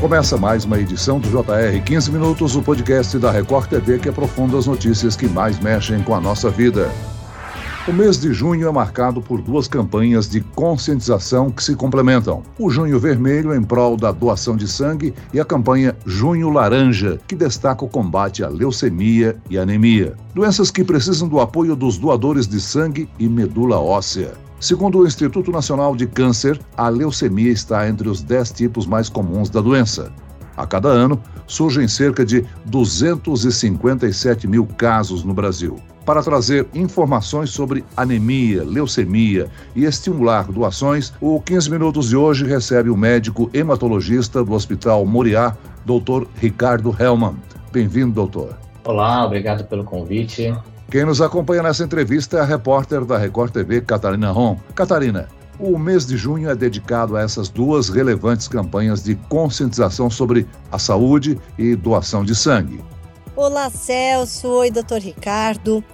Começa mais uma edição do JR 15 Minutos, o podcast da Record TV que aprofunda as notícias que mais mexem com a nossa vida. O mês de junho é marcado por duas campanhas de conscientização que se complementam: o Junho Vermelho, em prol da doação de sangue, e a campanha Junho Laranja, que destaca o combate à leucemia e anemia, doenças que precisam do apoio dos doadores de sangue e medula óssea. Segundo o Instituto Nacional de Câncer, a leucemia está entre os 10 tipos mais comuns da doença. A cada ano, surgem cerca de 257 mil casos no Brasil. Para trazer informações sobre anemia, leucemia e estimular doações, o 15 Minutos de hoje recebe o médico hematologista do Hospital Moriá, Dr. Ricardo Hellman. Bem-vindo, doutor. Olá, obrigado pelo convite. Quem nos acompanha nessa entrevista é a repórter da Record TV, Catarina Ron. Catarina, o mês de junho é dedicado a essas duas relevantes campanhas de conscientização sobre a saúde e doação de sangue. Olá, Celso. Oi, doutor Ricardo.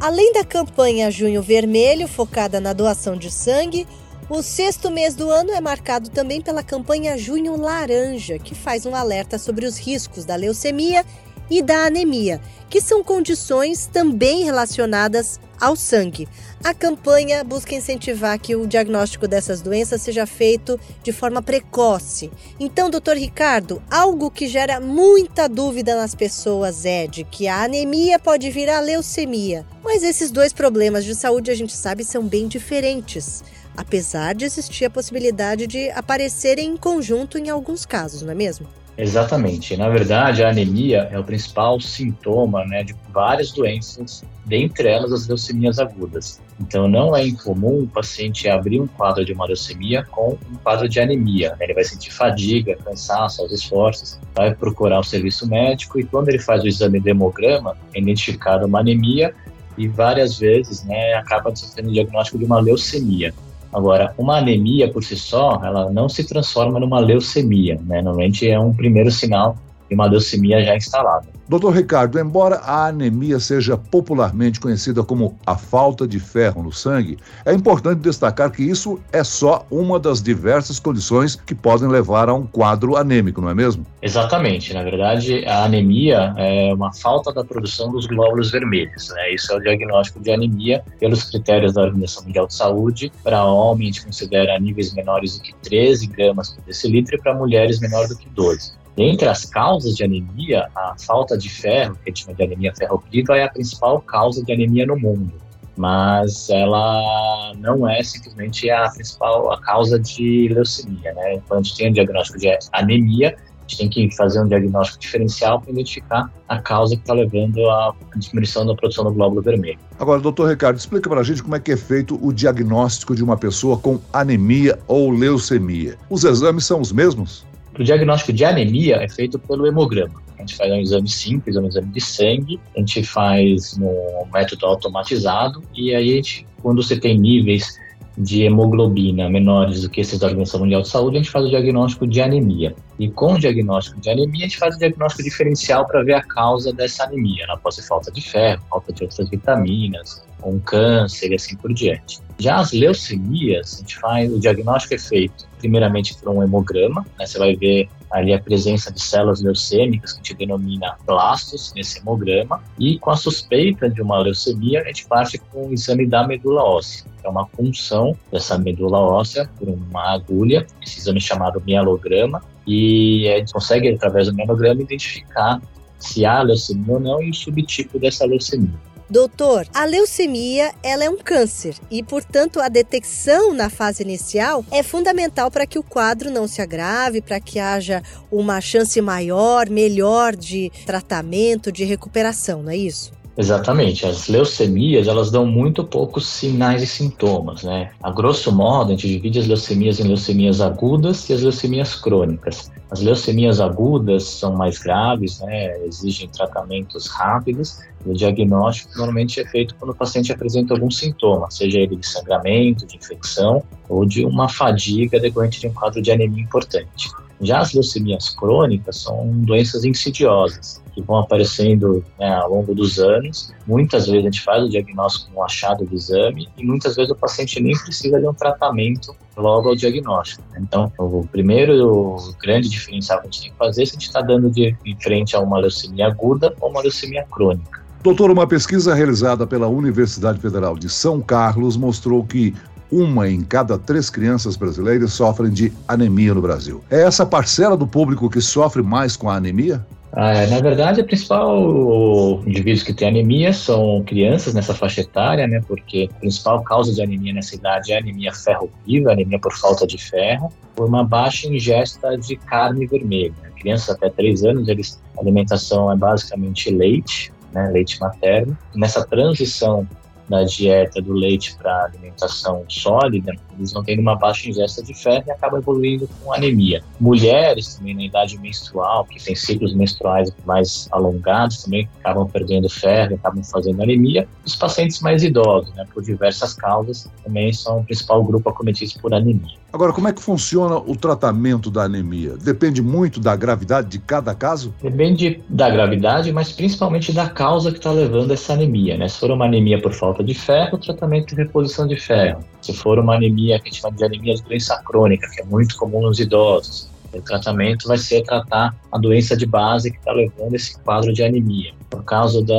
Além da campanha Junho Vermelho, focada na doação de sangue, o sexto mês do ano é marcado também pela campanha Junho Laranja, que faz um alerta sobre os riscos da leucemia e da anemia, que são condições também relacionadas ao sangue. A campanha busca incentivar que o diagnóstico dessas doenças seja feito de forma precoce. Então, doutor Ricardo, algo que gera muita dúvida nas pessoas é de que a anemia pode virar leucemia. Mas esses dois problemas de saúde a gente sabe são bem diferentes apesar de existir a possibilidade de aparecerem em conjunto em alguns casos, não é mesmo? Exatamente. Na verdade, a anemia é o principal sintoma né, de várias doenças, dentre elas as leucemias agudas. Então, não é incomum o paciente abrir um quadro de uma leucemia com um quadro de anemia. Né? Ele vai sentir fadiga, cansaço aos esforços, vai procurar o serviço médico e quando ele faz o exame de hemograma, é identificada uma anemia e várias vezes né, acaba sofrendo o diagnóstico de uma leucemia. Agora, uma anemia por si só, ela não se transforma numa leucemia, né? Normalmente é um primeiro sinal de uma leucemia já instalada. Doutor Ricardo, embora a anemia seja popularmente conhecida como a falta de ferro no sangue, é importante destacar que isso é só uma das diversas condições que podem levar a um quadro anêmico, não é mesmo? Exatamente. Na verdade, a anemia é uma falta da produção dos glóbulos vermelhos. Né? Isso é o diagnóstico de anemia pelos critérios da Organização Mundial de Saúde. Para homem, a gente considera níveis menores do que 13 gramas por decilitro e para mulheres menor do que 12. Entre as causas de anemia, a falta de ferro, que a gente chama de anemia ferropriva, é a principal causa de anemia no mundo. Mas ela não é simplesmente a principal a causa de leucemia, né? Quando a gente tem um diagnóstico de anemia, a gente tem que fazer um diagnóstico diferencial para identificar a causa que está levando à diminuição da produção do glóbulo vermelho. Agora, doutor Ricardo, explica para a gente como é que é feito o diagnóstico de uma pessoa com anemia ou leucemia. Os exames são os mesmos? O diagnóstico de anemia é feito pelo hemograma. A gente faz um exame simples, um exame de sangue, a gente faz no método automatizado e aí a gente, quando você tem níveis de hemoglobina menores do que esses da Organização Mundial de Saúde, a gente faz o diagnóstico de anemia. E com o diagnóstico de anemia, a gente faz o diagnóstico diferencial para ver a causa dessa anemia. Ela pode ser falta de ferro, falta de outras vitaminas, um câncer e assim por diante. Já as leucemias, a gente faz, o diagnóstico é feito primeiramente por um hemograma, né, você vai ver ali a presença de células leucêmicas, que a gente denomina plastos, nesse hemograma, e com a suspeita de uma leucemia, a gente parte com o exame da medula óssea, é uma punção dessa medula óssea por uma agulha, esse exame chamado mielograma, e a gente consegue, através do mielograma, identificar se há leucemia ou não e o subtipo dessa leucemia. Doutor, a leucemia ela é um câncer e, portanto, a detecção na fase inicial é fundamental para que o quadro não se agrave, para que haja uma chance maior, melhor de tratamento, de recuperação, não é isso? Exatamente. As leucemias, elas dão muito poucos sinais e sintomas, né? A grosso modo, a gente divide as leucemias em leucemias agudas e as leucemias crônicas. As leucemias agudas são mais graves, né? Exigem tratamentos rápidos. E o diagnóstico normalmente é feito quando o paciente apresenta algum sintoma, seja ele de sangramento, de infecção ou de uma fadiga decorrente de um quadro de anemia importante. Já as leucemias crônicas são doenças insidiosas que vão aparecendo né, ao longo dos anos. Muitas vezes a gente faz o diagnóstico com um achado do exame e muitas vezes o paciente nem precisa de um tratamento logo ao diagnóstico. Então, o primeiro grande diferencial que a gente tem que fazer é se a gente está dando de, de frente a uma leucemia aguda ou uma leucemia crônica. Doutor, uma pesquisa realizada pela Universidade Federal de São Carlos mostrou que uma em cada três crianças brasileiras sofrem de anemia no Brasil. É essa parcela do público que sofre mais com a anemia? Ah, na verdade, a principal indivíduos que têm anemia são crianças nessa faixa etária, né? Porque a principal causa de anemia nessa idade é anemia ferro-viva, anemia por falta de ferro, por uma baixa ingesta de carne vermelha. Crianças até 3 anos, eles, a alimentação é basicamente leite, né? Leite materno. Nessa transição da dieta do leite para alimentação sólida, eles vão tendo uma baixa ingesta de ferro e acabam evoluindo com anemia. Mulheres também na idade menstrual, que têm ciclos menstruais mais alongados, também acabam perdendo ferro acabam fazendo anemia. Os pacientes mais idosos, né, por diversas causas, também são o principal grupo acometido por anemia. Agora, como é que funciona o tratamento da anemia? Depende muito da gravidade de cada caso? Depende da gravidade, mas principalmente da causa que está levando essa anemia. Né? Se for uma anemia por falta de ferro, tratamento de reposição de ferro. Se for uma anemia que a gente chama de anemia de doença crônica, que é muito comum nos idosos, o tratamento vai ser tratar a doença de base que está levando esse quadro de anemia. Por causa da,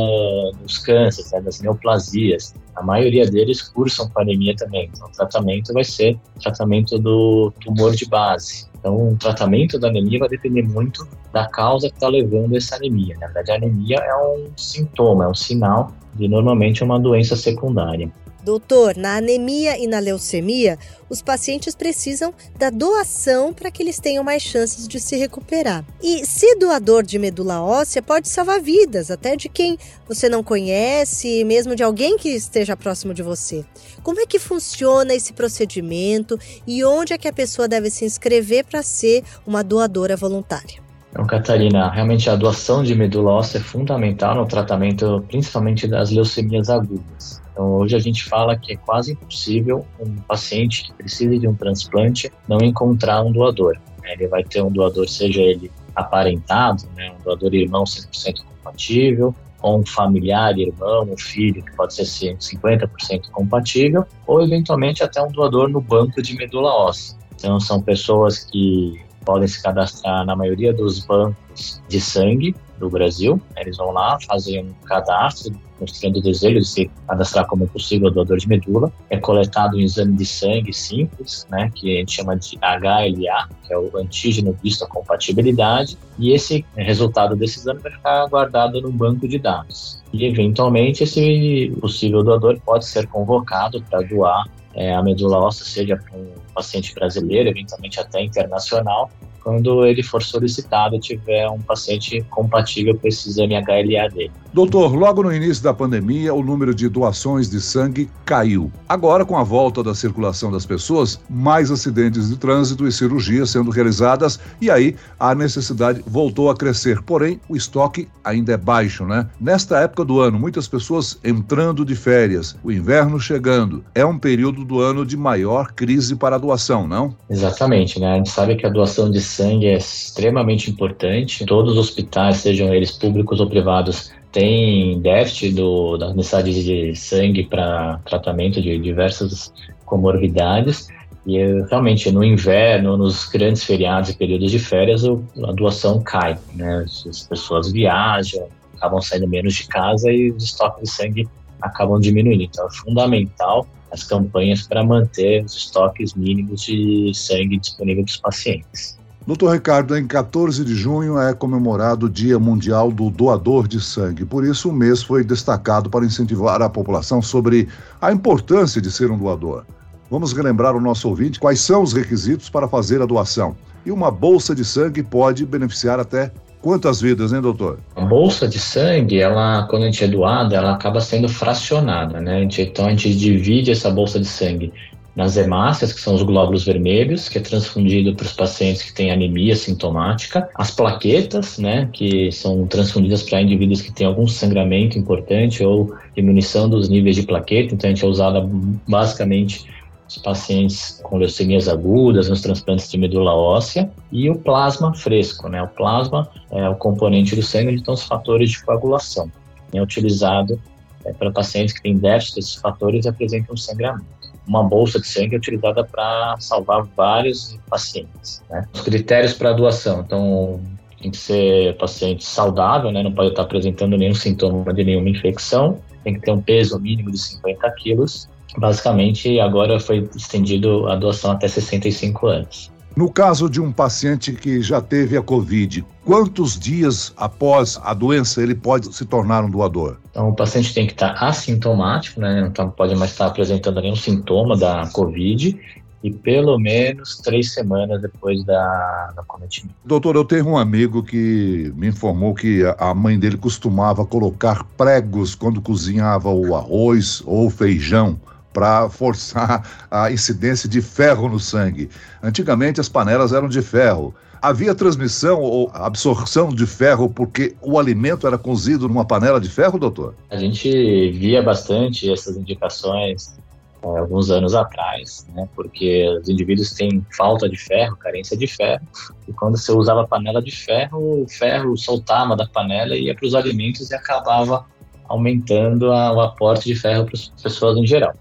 dos cânceres, né, das neoplasias, a maioria deles cursam com anemia também. Então, o tratamento vai ser tratamento do tumor de base. Então, o tratamento da anemia vai depender muito da causa que está levando essa anemia. Na verdade, a anemia é um sintoma, é um sinal de normalmente uma doença secundária. Doutor, na anemia e na leucemia, os pacientes precisam da doação para que eles tenham mais chances de se recuperar. E ser doador de medula óssea pode salvar vidas, até de quem você não conhece, mesmo de alguém que esteja próximo de você. Como é que funciona esse procedimento e onde é que a pessoa deve se inscrever para ser uma doadora voluntária? Então, Catarina, realmente a doação de medula óssea é fundamental no tratamento, principalmente das leucemias agudas. Então, hoje a gente fala que é quase impossível um paciente que precise de um transplante não encontrar um doador. Ele vai ter um doador, seja ele aparentado, né, um doador irmão 100% compatível, ou um familiar, irmão, um filho, que pode ser 50% compatível, ou eventualmente até um doador no banco de medula óssea. Então, são pessoas que podem se cadastrar na maioria dos bancos de sangue do Brasil. Eles vão lá, fazem um cadastro, mostrando o desejo de se cadastrar como possível doador de medula. É coletado um exame de sangue simples, né, que a gente chama de HLA, que é o antígeno visto a compatibilidade, e esse resultado desse exame vai ficar guardado no banco de dados. E, eventualmente, esse possível doador pode ser convocado para doar é, a medula óssea, seja para um paciente brasileiro, eventualmente até internacional, quando ele for solicitado tiver um paciente compatível com esse exame HLA dele. Doutor, logo no início da pandemia, o número de doações de sangue caiu. Agora, com a volta da circulação das pessoas, mais acidentes de trânsito e cirurgias sendo realizadas, e aí a necessidade voltou a crescer. Porém, o estoque ainda é baixo, né? Nesta época do ano, muitas pessoas entrando de férias, o inverno chegando. É um período do ano de maior crise para a doação, não? Exatamente, né? A gente sabe que a doação de sangue é extremamente importante. Todos os hospitais, sejam eles públicos ou privados, têm déficit do, da necessidade de sangue para tratamento de diversas comorbidades. E realmente no inverno, nos grandes feriados e períodos de férias, a doação cai. Né? As pessoas viajam, acabam saindo menos de casa e os estoques de sangue acabam diminuindo. Então é fundamental as campanhas para manter os estoques mínimos de sangue disponível para os pacientes. Doutor Ricardo, em 14 de junho é comemorado o Dia Mundial do Doador de Sangue. Por isso, o mês foi destacado para incentivar a população sobre a importância de ser um doador. Vamos relembrar o nosso ouvinte quais são os requisitos para fazer a doação. E uma bolsa de sangue pode beneficiar até quantas vidas, hein, doutor? A bolsa de sangue, ela, quando a gente é doada, ela acaba sendo fracionada, né? Então a gente divide essa bolsa de sangue nas hemácias, que são os glóbulos vermelhos, que é transfundido para os pacientes que têm anemia sintomática, as plaquetas, né, que são transfundidas para indivíduos que têm algum sangramento importante ou diminuição dos níveis de plaqueta, então a gente é usada basicamente os pacientes com leucemias agudas, nos transplantes de medula óssea, e o plasma fresco, né? O plasma é o componente do sangue estão os fatores de coagulação. É utilizado é, para pacientes que têm déficit desses fatores e apresentam sangramento. Uma bolsa de sangue é utilizada para salvar vários pacientes. Né? Os critérios para doação, então tem que ser paciente saudável, né? não pode estar apresentando nenhum sintoma de nenhuma infecção, tem que ter um peso mínimo de 50 quilos basicamente agora foi estendido a doação até 65 anos. No caso de um paciente que já teve a Covid, quantos dias após a doença ele pode se tornar um doador? Então, o paciente tem que estar assintomático, né? Não tá, pode mais estar apresentando nenhum sintoma da Covid e pelo menos três semanas depois da, da cometimento. Doutor, eu tenho um amigo que me informou que a mãe dele costumava colocar pregos quando cozinhava o arroz ou o feijão para forçar a incidência de ferro no sangue. Antigamente as panelas eram de ferro. Havia transmissão ou absorção de ferro porque o alimento era cozido numa panela de ferro, doutor? A gente via bastante essas indicações é, alguns anos atrás, né? Porque os indivíduos têm falta de ferro, carência de ferro, e quando você usava panela de ferro, o ferro soltava da panela e ia para os alimentos e acabava aumentando a, o aporte de ferro para as pessoas em geral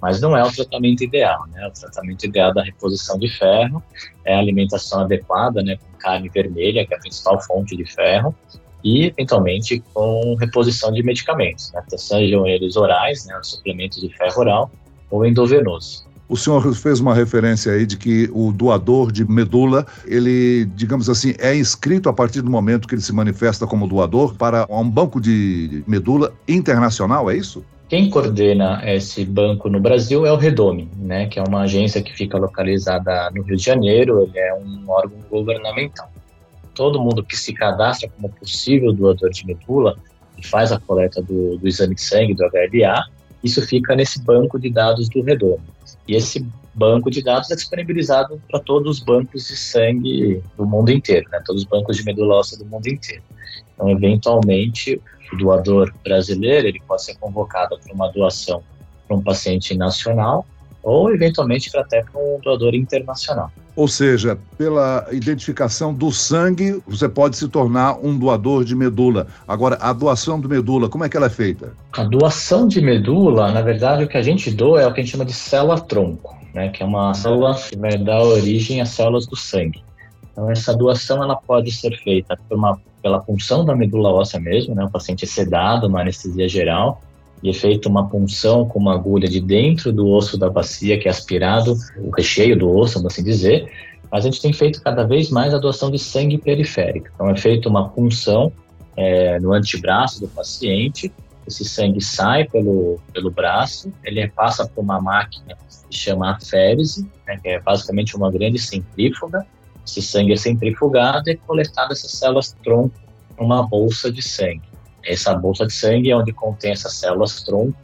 mas não é o tratamento ideal, né? O tratamento ideal da reposição de ferro é a alimentação adequada, né, com carne vermelha, que é a principal fonte de ferro, e eventualmente com reposição de medicamentos, né, sejam eles orais, né, suplementos de ferro oral ou endovenoso. O senhor fez uma referência aí de que o doador de medula, ele, digamos assim, é inscrito a partir do momento que ele se manifesta como doador para um banco de medula internacional, é isso? Quem coordena esse banco no Brasil é o Redome, né, que é uma agência que fica localizada no Rio de Janeiro, ele é um órgão governamental. Todo mundo que se cadastra como possível doador de medula e faz a coleta do, do exame de sangue, do HLA, isso fica nesse banco de dados do Redome. E esse banco de dados é disponibilizado para todos os bancos de sangue do mundo inteiro, né, todos os bancos de medula óssea do mundo inteiro. Então, eventualmente, o doador brasileiro ele pode ser convocado para uma doação para um paciente nacional ou eventualmente até para um doador internacional. Ou seja, pela identificação do sangue, você pode se tornar um doador de medula. Agora, a doação de medula, como é que ela é feita? A doação de medula, na verdade, o que a gente doa é o que a gente chama de célula-tronco, né, que é uma célula que vai dar origem às células do sangue. Então, essa doação ela pode ser feita uma, pela punção da medula óssea mesmo, né? O paciente é sedado, uma anestesia geral, e é feita uma punção com uma agulha de dentro do osso da bacia, que é aspirado, o recheio do osso, vamos assim dizer. Mas a gente tem feito cada vez mais a doação de sangue periférico. Então, é feita uma punção é, no antebraço do paciente, esse sangue sai pelo, pelo braço, ele passa por uma máquina que se chama aférese, né, que é basicamente uma grande centrífuga, esse sangue é centrifugado e é coletado essas células tronco numa bolsa de sangue. Essa bolsa de sangue é onde contém essas células tronco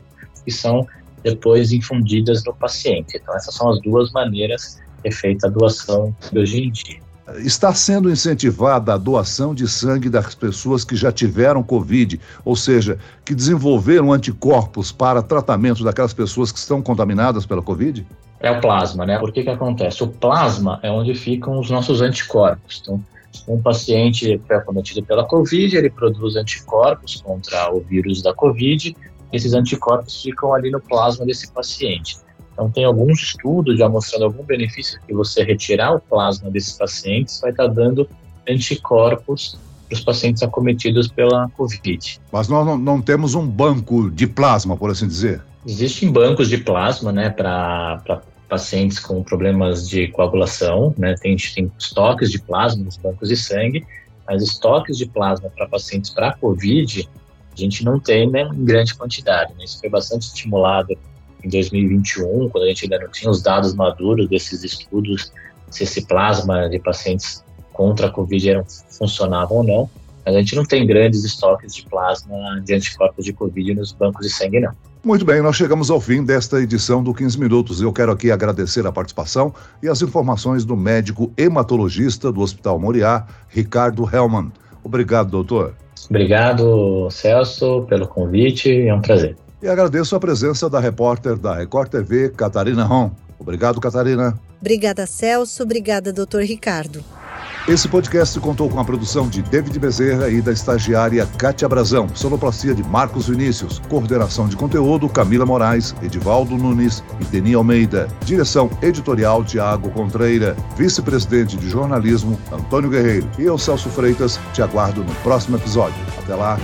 que são depois infundidas no paciente. Então, essas são as duas maneiras que é feita a doação de hoje em dia. Está sendo incentivada a doação de sangue das pessoas que já tiveram Covid, ou seja, que desenvolveram anticorpos para tratamento daquelas pessoas que estão contaminadas pela Covid? É o plasma, né? Por que que acontece? O plasma é onde ficam os nossos anticorpos. Então, um paciente foi acometido pela Covid, ele produz anticorpos contra o vírus da Covid, esses anticorpos ficam ali no plasma desse paciente. Então, tem alguns estudos já mostrando algum benefício que você retirar o plasma desses pacientes vai estar dando anticorpos para os pacientes acometidos pela Covid. Mas nós não, não temos um banco de plasma, por assim dizer? Existem bancos de plasma, né, para pacientes com problemas de coagulação, né, tem, tem estoques de plasma nos bancos de sangue, mas estoques de plasma para pacientes para COVID, a gente não tem né, em grande quantidade. Né? Isso foi bastante estimulado em 2021, quando a gente ainda não tinha os dados maduros desses estudos, se esse plasma de pacientes contra a Covid era, funcionava ou não. Mas a gente não tem grandes estoques de plasma de anticorpos de Covid nos bancos de sangue, não. Muito bem, nós chegamos ao fim desta edição do 15 Minutos. Eu quero aqui agradecer a participação e as informações do médico hematologista do Hospital Moriá, Ricardo Hellman. Obrigado, doutor. Obrigado, Celso, pelo convite. É um prazer. E agradeço a presença da repórter da Record TV, Catarina Ron. Obrigado, Catarina. Obrigada, Celso. Obrigada, doutor Ricardo. Esse podcast contou com a produção de David Bezerra e da estagiária Kátia Brazão, sonoplastia de Marcos Vinícius, coordenação de conteúdo Camila Moraes, Edivaldo Nunes e Deni Almeida, direção editorial Tiago Contreira, vice-presidente de jornalismo Antônio Guerreiro. E eu, Celso Freitas, te aguardo no próximo episódio. Até lá!